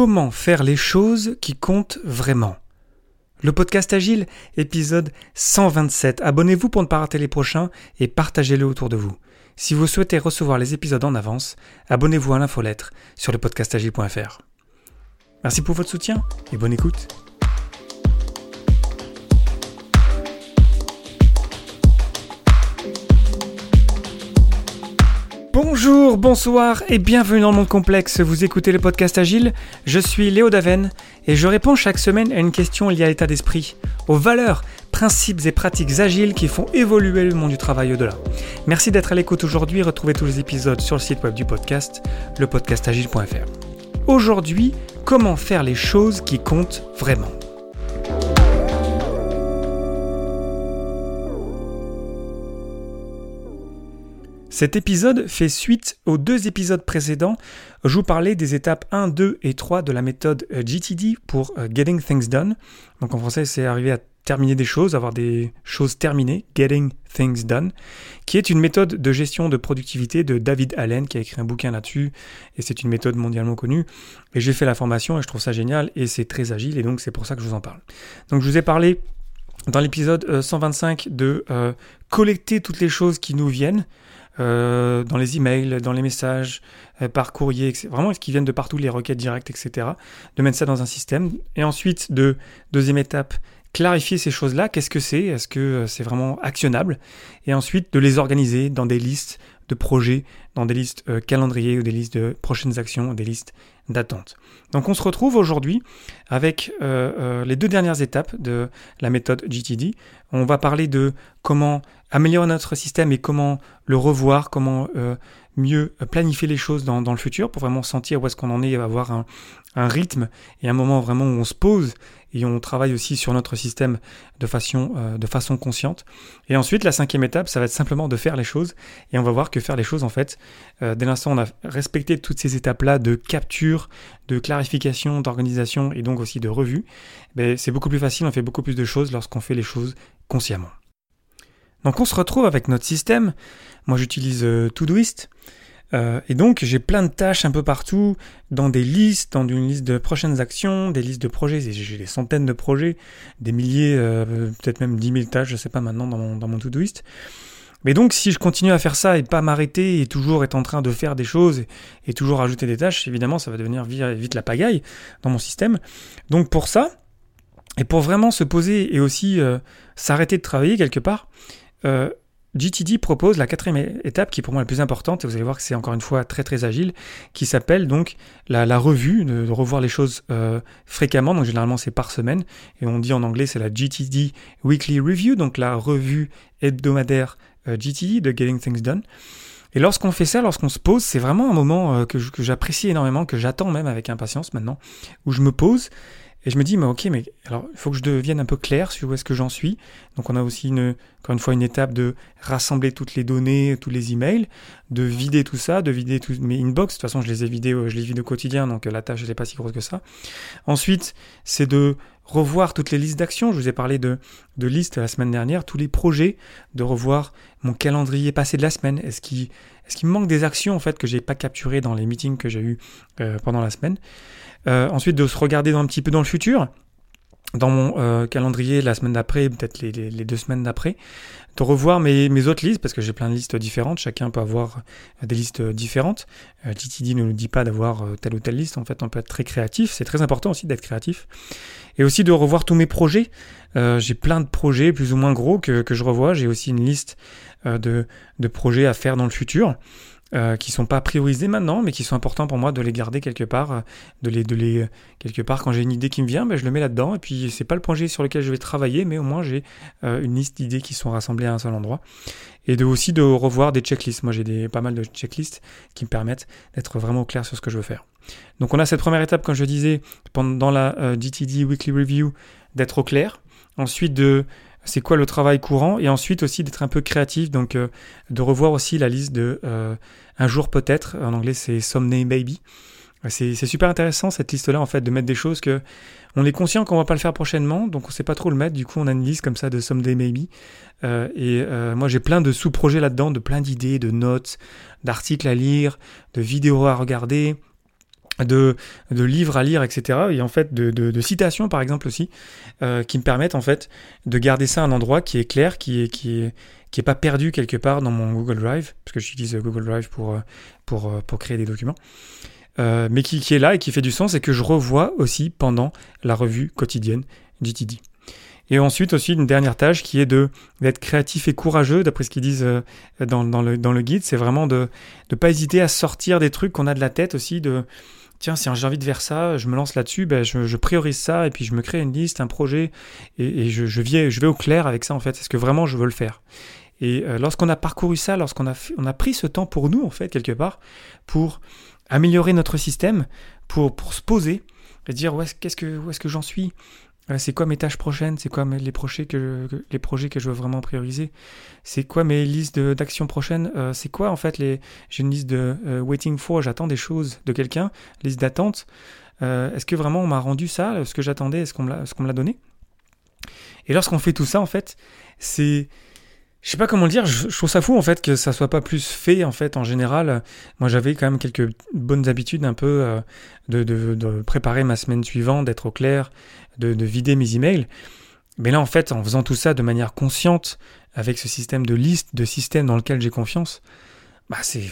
Comment faire les choses qui comptent vraiment Le podcast Agile, épisode 127. Abonnez-vous pour ne pas rater les prochains et partagez-le autour de vous. Si vous souhaitez recevoir les épisodes en avance, abonnez-vous à l'infolettre sur le podcastagile.fr. Merci pour votre soutien et bonne écoute. Bonjour, bonsoir et bienvenue dans le monde complexe. Vous écoutez le podcast Agile. Je suis Léo Daven et je réponds chaque semaine à une question liée à l'état d'esprit, aux valeurs, principes et pratiques agiles qui font évoluer le monde du travail au-delà. Merci d'être à l'écoute aujourd'hui. Retrouvez tous les épisodes sur le site web du podcast, lepodcastagile.fr. Aujourd'hui, comment faire les choses qui comptent vraiment? Cet épisode fait suite aux deux épisodes précédents. Je vous parlais des étapes 1, 2 et 3 de la méthode euh, GTD pour euh, Getting Things Done. Donc en français, c'est arriver à terminer des choses, avoir des choses terminées, Getting Things Done, qui est une méthode de gestion de productivité de David Allen, qui a écrit un bouquin là-dessus, et c'est une méthode mondialement connue. Et j'ai fait la formation et je trouve ça génial, et c'est très agile, et donc c'est pour ça que je vous en parle. Donc je vous ai parlé dans l'épisode 125 euh, de collecter toutes les choses qui nous viennent, euh, dans les emails, dans les messages, euh, par courrier, etc. vraiment qui viennent de partout, les requêtes directes, etc. De mettre ça dans un système. Et ensuite, de deuxième étape, clarifier ces choses-là. Qu'est-ce que c'est? Est-ce que euh, c'est vraiment actionnable? Et ensuite, de les organiser dans des listes de projets, dans des listes calendriers ou des listes de prochaines actions, des listes d'attente. Donc on se retrouve aujourd'hui avec les deux dernières étapes de la méthode GTD. On va parler de comment améliorer notre système et comment le revoir, comment euh, mieux planifier les choses dans, le futur pour vraiment sentir où est-ce qu'on en est, avoir un, rythme et un moment vraiment où on se pose et on travaille aussi sur notre système de façon, euh, de façon consciente. Et ensuite, la cinquième étape, ça va être simplement de faire les choses et on va voir que faire les choses, en fait, euh, dès l'instant on a respecté toutes ces étapes-là de capture, de clarification, d'organisation et donc aussi de revue, ben, c'est beaucoup plus facile, on fait beaucoup plus de choses lorsqu'on fait les choses consciemment. Donc on se retrouve avec notre système. Moi j'utilise euh, Todoist. Euh, et donc j'ai plein de tâches un peu partout, dans des listes, dans une liste de prochaines actions, des listes de projets. J'ai des centaines de projets, des milliers, euh, peut-être même 10 000 tâches, je sais pas maintenant dans mon, dans mon Todoist. Mais donc si je continue à faire ça et pas m'arrêter et toujours être en train de faire des choses et, toujours ajouter des tâches, évidemment ça va devenir vite la pagaille dans mon système. Donc pour ça, et pour vraiment se poser et aussi s'arrêter de travailler quelque part, euh, GTD propose la quatrième étape qui est pour moi la plus importante, et vous allez voir que c'est encore une fois très très agile, qui s'appelle donc la, revue, de, revoir les choses euh, fréquemment, donc généralement c'est par semaine, et on dit en anglais c'est la GTD Weekly Review, donc la revue hebdomadaire euh, GTD de Getting Things Done. Et lorsqu'on fait ça, lorsqu'on se pose, c'est vraiment un moment que j'apprécie énormément, que j'attends même avec impatience maintenant, où je me pose et je me dis, mais ok, mais alors il faut que je devienne un peu clair sur où est-ce que j'en suis. Donc on a aussi une, encore une fois une étape de rassembler toutes les données, tous les emails, de vider tout ça, de vider tous mes inbox. De toute façon, je les ai vidés, je les vide au quotidien, donc la tâche n'est pas si grosse que ça. Ensuite, c'est de revoir toutes les listes d'actions. Je vous ai parlé de, de listes la semaine dernière, tous les projets, de revoir mon calendrier passé de la semaine. Est-ce qu'il est qu'il me manque des actions en fait que j'ai pas capturées dans les meetings que j'ai eu euh, pendant la semaine. Euh, Ensuite, de se regarder un petit peu dans le futur dans mon euh, calendrier la semaine d'après, peut-être les, les, deux semaines d'après, de revoir mes, mes, autres listes, parce que j'ai plein de listes différentes, chacun peut avoir euh, des listes différentes. Euh, TTD ne nous dit pas d'avoir euh, telle ou telle liste, en fait on peut être très créatif, c'est très important aussi d'être créatif. Et aussi de revoir tous mes projets. j'ai plein de projets plus ou moins gros que, que je revois, j'ai aussi une liste de, de projets à faire dans le futur. Euh, qui sont pas priorisés maintenant, mais qui sont importants pour moi de les garder quelque part, euh, de les, de les quelque part quand j'ai une idée qui me vient, ben, je le mets là-dedans. Et puis c'est pas le projet sur lequel je vais travailler, mais au moins j'ai euh, une liste d'idées qui sont rassemblées à un seul endroit. Et de aussi de revoir des checklists. Moi j'ai des pas mal de checklists qui me permettent d'être vraiment clair sur ce que je veux faire. Donc on a cette première étape, comme je disais, pendant la DTD Weekly Review, d'être au clair. Ensuite de c'est quoi le travail courant, et ensuite aussi d'être un peu créatif, donc euh, de revoir aussi la liste de euh, un jour peut-être, en anglais c'est someday maybe. C'est super intéressant cette liste-là en fait de mettre des choses que on est conscient qu'on va pas le faire prochainement, donc on sait pas trop le mettre. Du coup, on a une liste comme ça de someday maybe. Euh, et moi, j'ai plein de sous-projets là-dedans, de plein d'idées, de notes, d'articles à lire, de vidéos à regarder, de, livres à lire, etc. Et en fait, de, citations, par exemple, aussi, euh, qui me permettent, en fait, de garder ça à un endroit qui est clair, qui est, qui est, qui est pas perdu quelque part dans mon Google Drive, parce que j'utilise Google Drive pour, euh, pour, euh, pour créer des documents. mais qui, qui, est là et qui fait du sens et que je revois aussi pendant la revue quotidienne GTD. Et ensuite aussi une dernière tâche qui est d'être créatif et courageux, d'après ce qu'ils disent dans, dans, le, dans le guide, c'est vraiment de ne pas hésiter à sortir des trucs qu'on a de la tête aussi, de, tiens, si j'ai envie de faire ça, je me lance là-dessus, ben, je, priorise ça et puis je me crée une liste, un projet et, je, vais, au clair avec ça en fait. Est-ce que vraiment je veux le faire Et euh, lorsqu'on a parcouru ça, lorsqu'on a, pris ce temps pour nous en fait, quelque part, pour améliorer notre système, pour, se poser et dire où est-ce que j'en suis? C'est quoi mes tâches prochaines? C'est quoi les, projets que, je veux vraiment prioriser? C'est quoi mes listes d'actions prochaines? Euh, C'est quoi en fait les J'ai une liste de euh, waiting for, j'attends des choses de quelqu'un, liste d'attente. Euh, est-ce que vraiment on m'a rendu ça Ce que j'attendais, est-ce qu'on me l'a donné? Et lorsqu'on fait tout ça, en fait, c'est je sais pas comment le dire, je, trouve ça fou en fait que ça soit pas plus fait en fait en général. Moi j'avais quand même quelques bonnes habitudes un peu euh, de, de, préparer ma semaine suivante, d'être au clair, de, de, vider mes emails. Mais là en fait en faisant tout ça de manière consciente, avec ce système de liste, de système dans lequel j'ai confiance, bah c'est...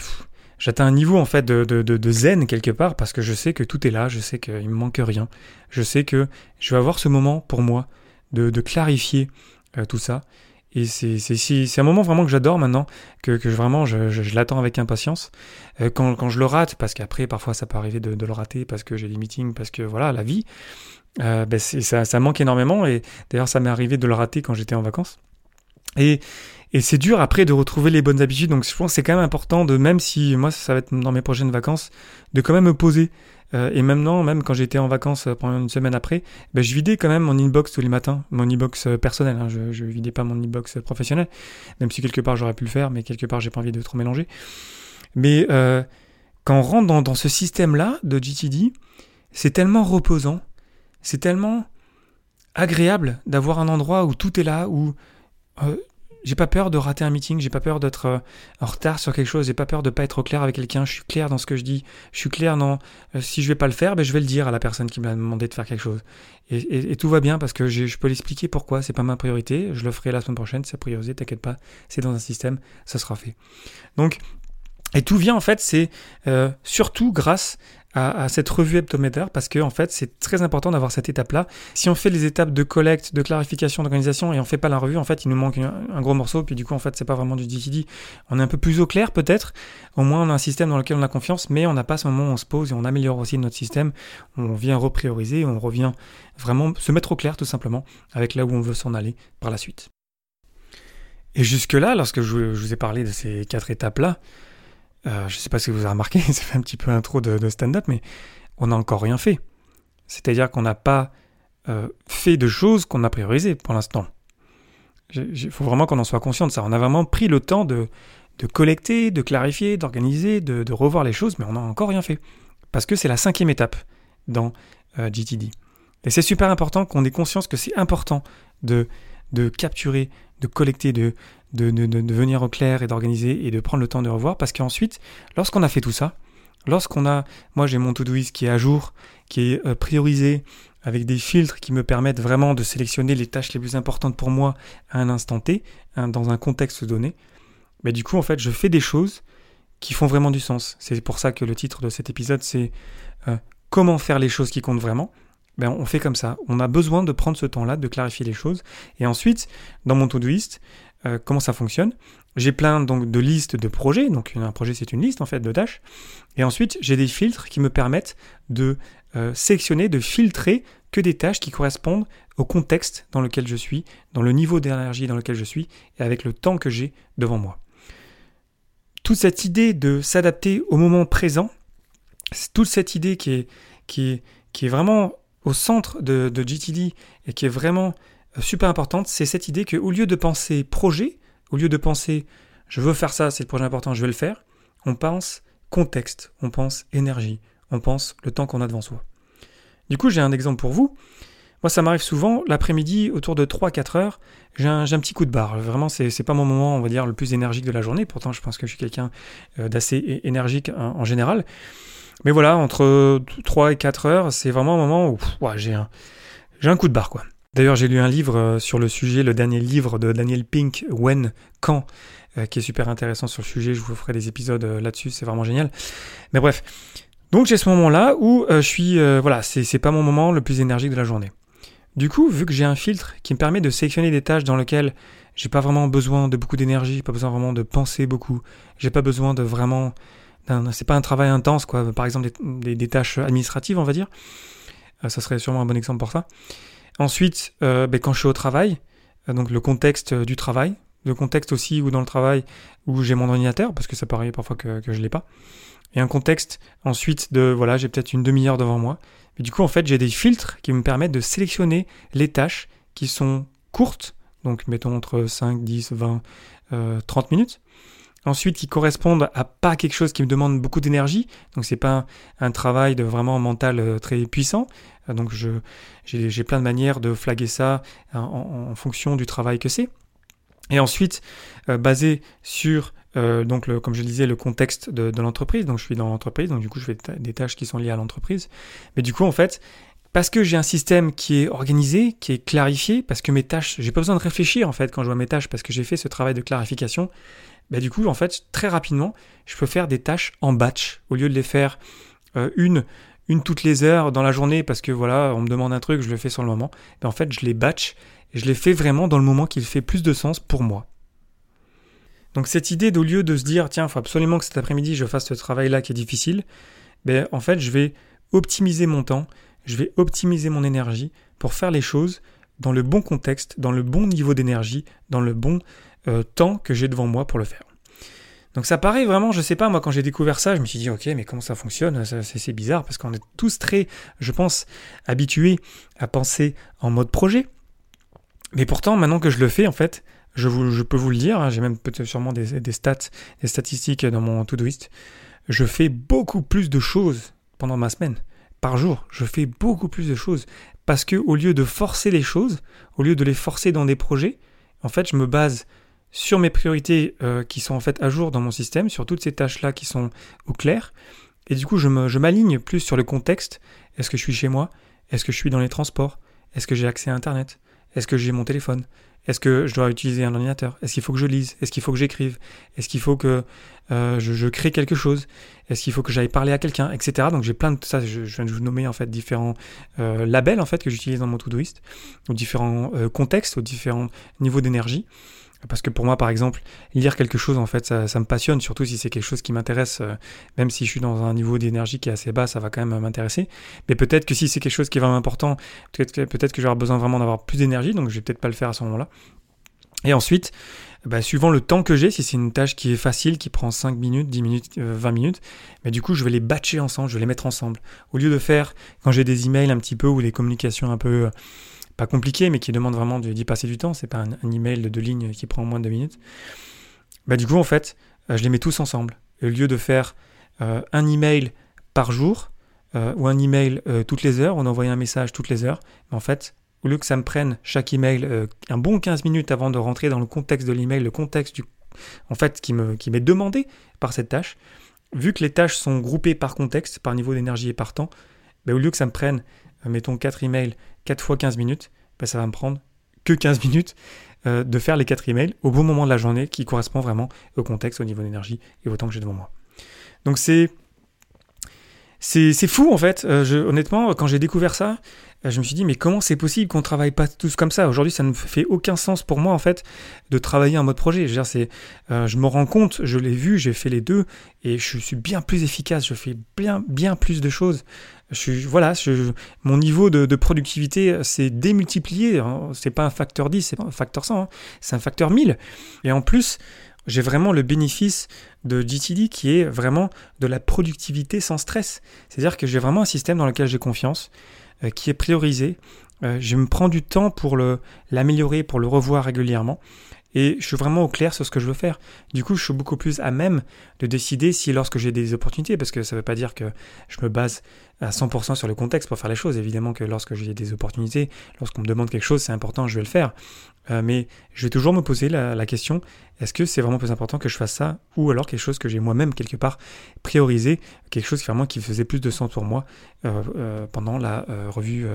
J'atteins un niveau en fait de, de, zen quelque part parce que je sais que tout est là, je sais qu'il me manque rien, je sais que je vais avoir ce moment pour moi de, clarifier euh, tout ça et c'est un moment vraiment que j'adore maintenant, que, vraiment je, l'attends avec impatience. Euh, quand, je le rate, parce qu'après parfois ça peut arriver de, le rater parce que j'ai des meetings, parce que voilà, la vie, euh, ben ça, ça manque énormément. Et d'ailleurs ça m'est arrivé de le rater quand j'étais en vacances. Et, et c'est dur après de retrouver les bonnes habitudes. Donc je pense que c'est quand même important de, même si moi ça va être dans mes prochaines vacances, de quand même me poser euh, et maintenant, même quand j'étais en vacances euh, pendant une semaine après, ben, je vidais quand même mon inbox tous les matins, mon inbox euh, personnel. Hein, je, je vidais pas mon inbox professionnel, même si quelque part j'aurais pu le faire, mais quelque part j'ai pas envie de trop mélanger. Mais quand on rentre dans ce système-là de GTD, c'est tellement reposant, c'est tellement agréable d'avoir un endroit où tout est là, où j'ai pas peur de rater un meeting, j'ai pas peur d'être euh, en retard sur quelque chose, j'ai pas peur de pas être clair avec quelqu'un, je suis clair dans ce que je dis, je suis clair dans euh, si je vais pas le faire, ben je vais le dire à la personne qui m'a demandé de faire quelque chose. Et, tout va bien parce que je peux l'expliquer pourquoi, c'est pas ma priorité, je le ferai la semaine prochaine, c'est priorité, t'inquiète pas, c'est dans un système, ça sera fait. Donc, et tout vient en fait, c'est euh, surtout grâce à, cette revue hebdomadaire parce que en fait c'est très important d'avoir cette étape-là. Si on fait les étapes de collecte, de clarification, d'organisation et on fait pas la revue, en fait il nous manque un, gros morceau puis du coup en fait c'est pas vraiment du DTD. On est un peu plus au clair peut-être. Au moins on a un système dans lequel on a confiance, mais on n'a pas ce moment où on se pose et on améliore aussi notre système. On vient reprioriser, on revient vraiment se mettre au clair tout simplement avec là où on veut s'en aller par la suite. Et jusque-là, lorsque je vous ai parlé de ces quatre étapes-là, euh, je ne sais pas si vous avez remarqué, ça fait un petit peu intro de, de stand-up, mais on n'a encore rien fait. C'est-à-dire qu'on n'a pas euh, fait de choses qu'on a priorisées pour l'instant. Il faut vraiment qu'on en soit conscient de ça. On a vraiment pris le temps de, collecter, de clarifier, d'organiser, de, de, revoir les choses, mais on n'a encore rien fait. Parce que c'est la cinquième étape dans euh, GTD. Et c'est super important qu'on ait conscience que c'est important de, de capturer, de collecter, de, venir au clair et d'organiser et de prendre le temps de revoir parce qu'ensuite, lorsqu'on a fait tout ça, lorsqu'on a, moi j'ai mon Todoist qui est à jour, qui est euh, priorisé avec des filtres qui me permettent vraiment de sélectionner les tâches les plus importantes pour moi à un instant T, hein, dans un contexte donné, mais du coup en fait je fais des choses qui font vraiment du sens. C'est pour ça que le titre de cet épisode c'est euh, comment faire les choses qui comptent vraiment. Ben, on fait comme ça. On a besoin de prendre ce temps-là, de clarifier les choses. Et ensuite, dans mon Todoist, euh, comment ça fonctionne? J'ai plein donc de listes de projets, donc un projet c'est une liste en fait de tâches, et ensuite j'ai des filtres qui me permettent de euh, sélectionner, de filtrer que des tâches qui correspondent au contexte dans lequel je suis, dans le niveau d'énergie dans lequel je suis, et avec le temps que j'ai devant moi. Toute cette idée de s'adapter au moment présent, toute cette idée qui est, qui est, qui est vraiment au centre de, de GTD et qui est vraiment super importante, c'est cette idée qu'au lieu de penser projet, au lieu de penser je veux faire ça, c'est le projet important, je vais le faire, on pense contexte, on pense énergie, on pense le temps qu'on a devant soi. Du coup, j'ai un exemple pour vous. Moi, ça m'arrive souvent, l'après-midi, autour de 3-4 heures, j'ai un, petit coup de barre. Vraiment, c'est, n'est pas mon moment, on va dire, le plus énergique de la journée. Pourtant, je pense que je suis quelqu'un euh, d'assez énergique en, général. Mais voilà, entre 3 et 4 heures, c'est vraiment un moment où j'ai un, un coup de barre, quoi. D'ailleurs, j'ai lu un livre euh, sur le sujet, le dernier livre de Daniel Pink, When, Quand, euh, qui est super intéressant sur le sujet. Je vous ferai des épisodes euh, là-dessus, c'est vraiment génial. Mais bref. Donc j'ai ce moment-là où je suis, voilà, c'est pas mon moment le plus énergique de la journée. Du coup, vu que j'ai un filtre qui me permet de sélectionner des tâches dans lesquelles j'ai pas vraiment besoin de beaucoup d'énergie, pas besoin vraiment de penser beaucoup, j'ai pas besoin de vraiment, c'est pas un travail intense quoi. Par exemple des, tâches administratives, on va dire. ça serait sûrement un bon exemple pour ça. Ensuite, euh, ben, quand je suis au travail, euh, donc le contexte du travail, le contexte aussi où dans le travail où j'ai mon ordinateur, parce que ça paraît parfois que, je ne l'ai pas. Et un contexte ensuite de, voilà, j'ai peut-être une demi-heure devant moi. Et du coup, en fait, j'ai des filtres qui me permettent de sélectionner les tâches qui sont courtes, donc mettons entre 5, 10, 20, 30 minutes. Ensuite, qui correspondent à pas quelque chose qui me demande beaucoup d'énergie, donc c'est pas un, travail de vraiment mental euh, très puissant, euh, donc j'ai plein de manières de flaguer ça hein, en, fonction du travail que c'est. Et ensuite, euh, basé sur, donc le, comme je disais, le contexte de, l'entreprise, donc je suis dans l'entreprise, donc du coup je fais des tâches qui sont liées à l'entreprise. Mais du coup, en fait, parce que j'ai un système qui est organisé, qui est clarifié, parce que mes tâches, j'ai pas besoin de réfléchir en fait quand je vois mes tâches, parce que j'ai fait ce travail de clarification, bah du coup, en fait, très rapidement, je peux faire des tâches en batch, au lieu de les faire une une toutes les heures dans la journée parce que voilà, on me demande un truc, je le fais sur le moment. Mais en fait, je les batch et je les fais vraiment dans le moment qui fait plus de sens pour moi. Donc cette idée d'au lieu de se dire tiens, il faut absolument que cet après-midi je fasse ce travail-là qui est difficile, ben en fait, je vais optimiser mon temps, je vais optimiser mon énergie pour faire les choses dans le bon contexte, dans le bon niveau d'énergie, dans le bon euh, temps que j'ai devant moi pour le faire. Donc ça paraît vraiment, je sais pas, moi quand j'ai découvert ça, je me suis dit ok, mais comment ça fonctionne? C'est bizarre parce qu'on est tous très, je pense, habitués à penser en mode projet. Mais pourtant, maintenant que je le fais, en fait, je, je peux vous le dire, hein, j'ai même peut-être sûrement des, des, stats, des statistiques dans mon Todoist, je fais beaucoup plus de choses pendant ma semaine. Par jour, je fais beaucoup plus de choses. Parce que au lieu de forcer les choses, au lieu de les forcer dans des projets, en fait, je me base sur mes priorités euh, qui sont en fait à jour dans mon système, sur toutes ces tâches-là qui sont au clair. Et du coup, je m'aligne plus sur le contexte. Est-ce que je suis chez moi? Est-ce que je suis dans les transports? Est-ce que j'ai accès à Internet? Est-ce que j'ai mon téléphone? Est-ce que je dois utiliser un ordinateur? Est-ce qu'il faut que je lise? Est-ce qu'il faut que j'écrive? Est-ce qu'il faut que euh, je, crée quelque chose? Est-ce qu'il faut que j'aille parler à quelqu'un? Etc. Donc j'ai plein de ça. Je, viens de vous nommer en fait différents euh, labels en fait que j'utilise dans mon Todoist, aux différents contextes, aux différents niveaux d'énergie. Parce que pour moi, par exemple, lire quelque chose, en fait, ça, me passionne, surtout si c'est quelque chose qui m'intéresse, euh, même si je suis dans un niveau d'énergie qui est assez bas, ça va quand même m'intéresser. Mais peut-être que si c'est quelque chose qui est vraiment important, peut-être que, peut que j'aurai besoin vraiment d'avoir plus d'énergie, donc je vais peut-être pas le faire à ce moment-là. Et ensuite, bah, suivant le temps que j'ai, si c'est une tâche qui est facile, qui prend 5 minutes, 10 minutes, 20 euh, minutes, mais du coup, je vais les batcher ensemble, je vais les mettre ensemble. Au lieu de faire, quand j'ai des emails un petit peu ou des communications un peu pas compliqué, mais qui demande vraiment d'y passer du temps. C'est pas un, email de deux lignes qui prend moins de deux minutes. Bah, du coup, en fait, euh, je les mets tous ensemble. au lieu de faire euh, un email par jour euh, ou un email toutes les heures, on envoie un message toutes les heures, en fait, au lieu que ça me prenne chaque email un bon 15 minutes avant de rentrer dans le contexte de l'email, le contexte du, en fait, qui m'est demandé par cette tâche, vu que les tâches sont groupées par contexte, par niveau d'énergie et par temps, bah, au lieu que ça me prenne mettons 4 emails 4 fois 15 minutes, ben ça va me prendre que 15 minutes euh, de faire les 4 emails au bon moment de la journée qui correspond vraiment au contexte, au niveau d'énergie et au temps que j'ai devant moi. Donc c'est c'est fou en fait. Euh, honnêtement, quand j'ai découvert ça, euh, je me suis dit mais comment c'est possible qu'on travaille pas tous comme ça? Aujourd'hui, ça ne fait aucun sens pour moi en fait de travailler en mode projet. Je, euh, je me rends compte, je l'ai vu, j'ai fait les deux et je suis bien plus efficace. Je fais bien bien plus de choses. Je voilà, mon niveau de, productivité s'est démultiplié. Hein. C'est pas un facteur 10, c'est pas un facteur 100, hein. c'est un facteur 1000. Et en plus, j'ai vraiment le bénéfice de GTD qui est vraiment de la productivité sans stress. C'est-à-dire que j'ai vraiment un système dans lequel j'ai confiance, euh, qui est priorisé. Euh, je me prends du temps pour l'améliorer, pour le revoir régulièrement. Et je suis vraiment au clair sur ce que je veux faire. Du coup, je suis beaucoup plus à même de décider si lorsque j'ai des opportunités, parce que ça ne veut pas dire que je me base à 100% sur le contexte pour faire les choses. Évidemment que lorsque j'ai des opportunités, lorsqu'on me demande quelque chose, c'est important, je vais le faire. Euh, mais je vais toujours me poser la, question, est-ce que c'est vraiment plus important que je fasse ça ou alors quelque chose que j'ai moi-même quelque part priorisé, quelque chose qui, vraiment, qui faisait plus de sens pour moi euh, euh, pendant la revue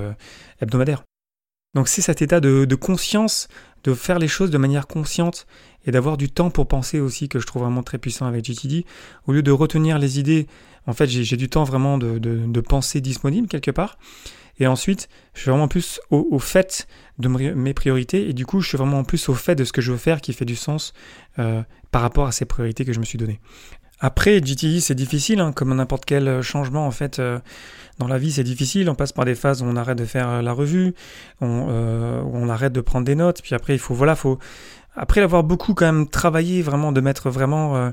hebdomadaire? Donc c'est cet état de, conscience, de faire les choses de manière consciente et d'avoir du temps pour penser aussi que je trouve vraiment très puissant avec GTD. Au lieu de retenir les idées, en fait j'ai du temps vraiment de, penser disponible quelque part. Et ensuite, je suis vraiment plus au, fait de mes priorités et du coup, je suis vraiment plus au fait de ce que je veux faire qui fait du sens euh, par rapport à ces priorités que je me suis données. Après, GTD, c'est difficile, hein, comme n'importe quel euh, changement, en fait, euh, dans la vie, c'est difficile. On passe par des phases où on arrête de faire euh, la revue, on, on arrête de prendre des notes, puis après, il faut, voilà, faut, après l'avoir beaucoup quand même travaillé, vraiment, de mettre vraiment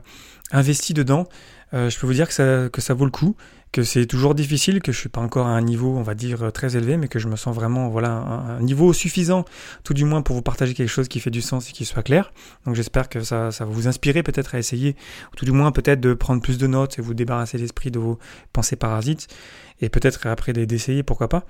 investi dedans, je peux vous dire que ça, que ça vaut le coup que c'est toujours difficile, que je suis pas encore à un niveau, on va dire, très élevé, mais que je me sens vraiment, voilà, un, niveau suffisant, tout du moins pour vous partager quelque chose qui fait du sens et qui soit clair. Donc j'espère que ça, ça va vous inspirer peut-être à essayer, ou tout du moins peut-être de prendre plus de notes et vous débarrasser l'esprit de vos pensées parasites et peut-être après d'essayer, pourquoi pas.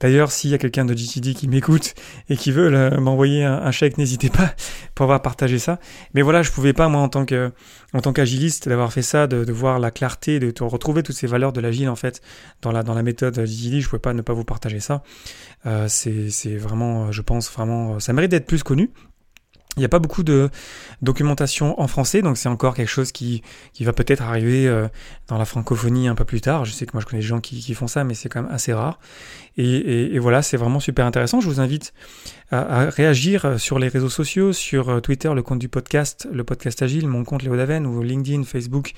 D'ailleurs, s'il y a quelqu'un de GTD qui m'écoute et qui veut m'envoyer un, chèque, n'hésitez pas pour avoir partagé ça. Mais voilà, je pouvais pas, moi, en tant que en tant qu'agiliste, d'avoir fait ça, de, voir la clarté, de, retrouver toutes ces valeurs de l'agile, en fait, dans la, dans la méthode GTD, je pouvais pas ne pas vous partager ça. Euh, c'est vraiment, je pense, vraiment, ça mérite d'être plus connu. Il n'y a pas beaucoup de documentation en français, donc c'est encore quelque chose qui, qui va peut-être arriver euh, dans la francophonie un peu plus tard. Je sais que moi je connais des gens qui, qui font ça, mais c'est quand même assez rare. Et, voilà, c'est vraiment super intéressant. Je vous invite à, réagir euh, sur les réseaux sociaux, sur euh, Twitter, le compte du podcast, le podcast Agile, mon compte Léo Daven, ou LinkedIn, Facebook.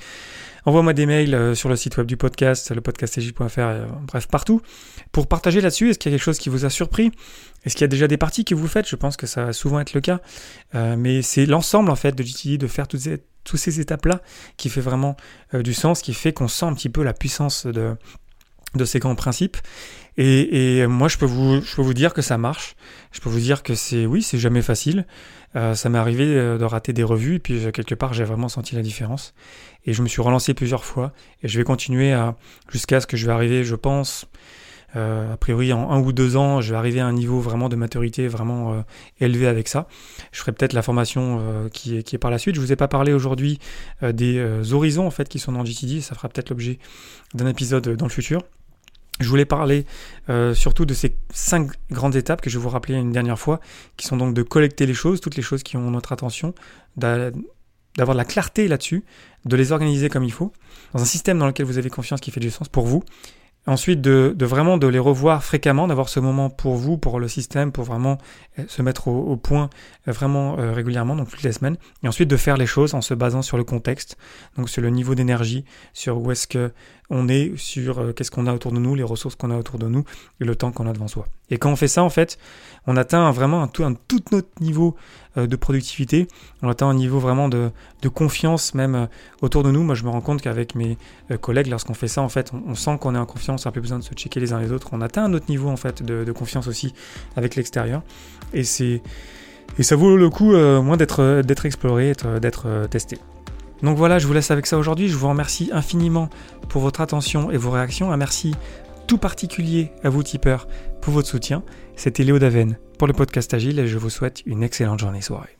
Envoie-moi des mails sur le site web du podcast, le podcastagile.fr, bref, partout, pour partager là-dessus. Est-ce qu'il y a quelque chose qui vous a surpris? Est-ce qu'il y a déjà des parties que vous faites? Je pense que ça va souvent être le cas. Euh, mais c'est l'ensemble en fait de GTD, de faire toutes ces, ces étapes-là qui fait vraiment euh, du sens, qui fait qu'on sent un petit peu la puissance de, de ces grands principes. Et, moi, je peux, vous, je peux vous dire que ça marche. Je peux vous dire que c'est, oui, c'est jamais facile. Euh, ça m'est arrivé de rater des revues, et puis quelque part, j'ai vraiment senti la différence. Et je me suis relancé plusieurs fois, et je vais continuer jusqu'à ce que je vais arriver, je pense, a priori, en un ou deux ans, je vais arriver à un niveau vraiment de maturité vraiment euh, élevé avec ça. Je ferai peut-être la formation euh, qui, est, par la suite. Je vous ai pas parlé aujourd'hui des horizons en fait qui sont dans GTD. Ça fera peut-être l'objet d'un épisode dans le futur. Je voulais parler surtout de ces cinq grandes étapes que je vous rappeler une dernière fois, qui sont donc de collecter les choses, toutes les choses qui ont notre attention, d'avoir de la clarté là-dessus, de les organiser comme il faut, dans un système dans lequel vous avez confiance qui fait du sens pour vous, Ensuite, de, vraiment de les revoir fréquemment, d'avoir ce moment pour vous, pour le système, pour vraiment euh, se mettre au, point euh, vraiment euh, régulièrement, donc toutes les semaines. Et ensuite, de faire les choses en se basant sur le contexte, donc sur le niveau d'énergie, sur où est-ce que on est, sur qu'est-ce qu'on a autour de nous, les ressources qu'on a autour de nous et le temps qu'on a devant soi. Et quand on fait ça, en fait, on atteint vraiment un tout, un tout autre niveau de productivité, on atteint un niveau vraiment de, confiance même autour de nous. Moi, je me rends compte qu'avec mes collègues, lorsqu'on fait ça, en fait, on, sent qu'on est en confiance, on n'a plus besoin de se checker les uns les autres. On atteint un autre niveau, en fait, de, confiance aussi avec l'extérieur. Et et ça vaut le coup euh, moins d'être d'être exploré, d'être euh, testé. Donc voilà, je vous laisse avec ça aujourd'hui. Je vous remercie infiniment pour votre attention et vos réactions. Un merci tout particulier à vous tipeurs pour votre soutien. C'était Léo Daven pour le podcast Agile et je vous souhaite une excellente journée soirée.